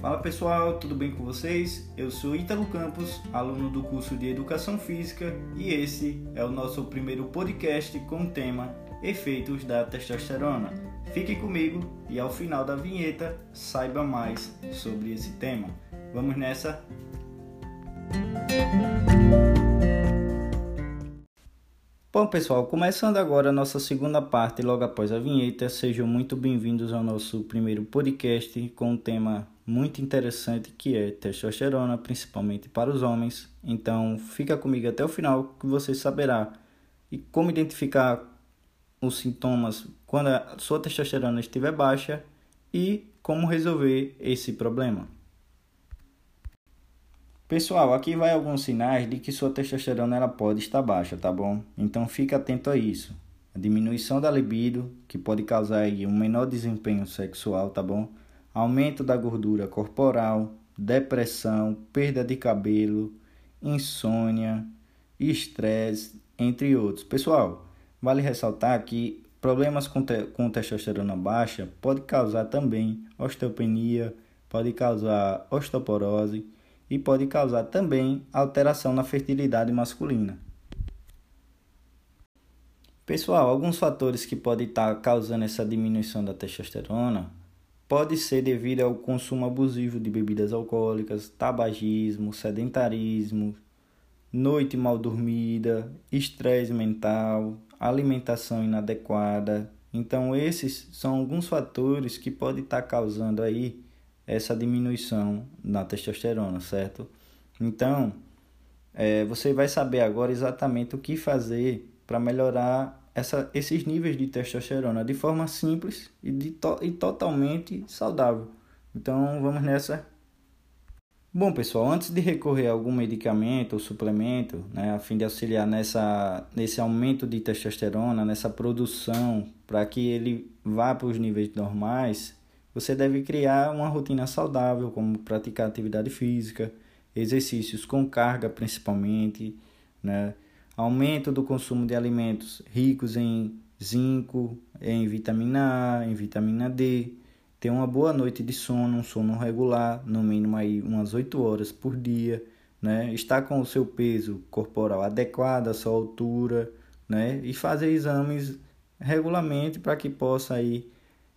Fala pessoal, tudo bem com vocês? Eu sou Ítalo Campos, aluno do curso de Educação Física, e esse é o nosso primeiro podcast com o tema Efeitos da Testosterona. Fique comigo e ao final da vinheta saiba mais sobre esse tema. Vamos nessa? Bom, pessoal, começando agora a nossa segunda parte, logo após a vinheta, sejam muito bem-vindos ao nosso primeiro podcast com um tema muito interessante que é testosterona, principalmente para os homens. Então, fica comigo até o final que você saberá e como identificar os sintomas quando a sua testosterona estiver baixa e como resolver esse problema. Pessoal, aqui vai alguns sinais de que sua testosterona ela pode estar baixa, tá bom? Então fique atento a isso. A diminuição da libido, que pode causar aí um menor desempenho sexual, tá bom? Aumento da gordura corporal, depressão, perda de cabelo, insônia, estresse, entre outros. Pessoal, vale ressaltar que problemas com, te com testosterona baixa pode causar também osteopenia, pode causar osteoporose e pode causar também alteração na fertilidade masculina. Pessoal, alguns fatores que podem estar causando essa diminuição da testosterona pode ser devido ao consumo abusivo de bebidas alcoólicas, tabagismo, sedentarismo, noite mal dormida, estresse mental, alimentação inadequada. Então esses são alguns fatores que podem estar causando aí essa diminuição na testosterona, certo? Então, é, você vai saber agora exatamente o que fazer para melhorar essa, esses níveis de testosterona de forma simples e, de to e totalmente saudável. Então, vamos nessa. Bom, pessoal, antes de recorrer a algum medicamento ou suplemento, né, a fim de auxiliar nessa, nesse aumento de testosterona, nessa produção, para que ele vá para os níveis normais, você deve criar uma rotina saudável, como praticar atividade física, exercícios com carga principalmente, né? aumento do consumo de alimentos ricos em zinco, em vitamina A, em vitamina D, ter uma boa noite de sono, um sono regular, no mínimo aí umas 8 horas por dia, né? estar com o seu peso corporal adequado à sua altura, né? e fazer exames regularmente para que possa aí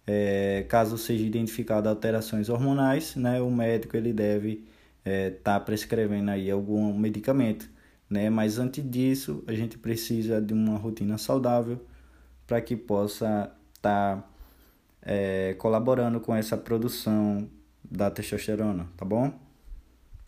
é, caso seja identificado alterações hormonais, né, o médico ele deve estar é, tá prescrevendo aí algum medicamento, né? Mas antes disso, a gente precisa de uma rotina saudável para que possa estar tá, é, colaborando com essa produção da testosterona, tá bom?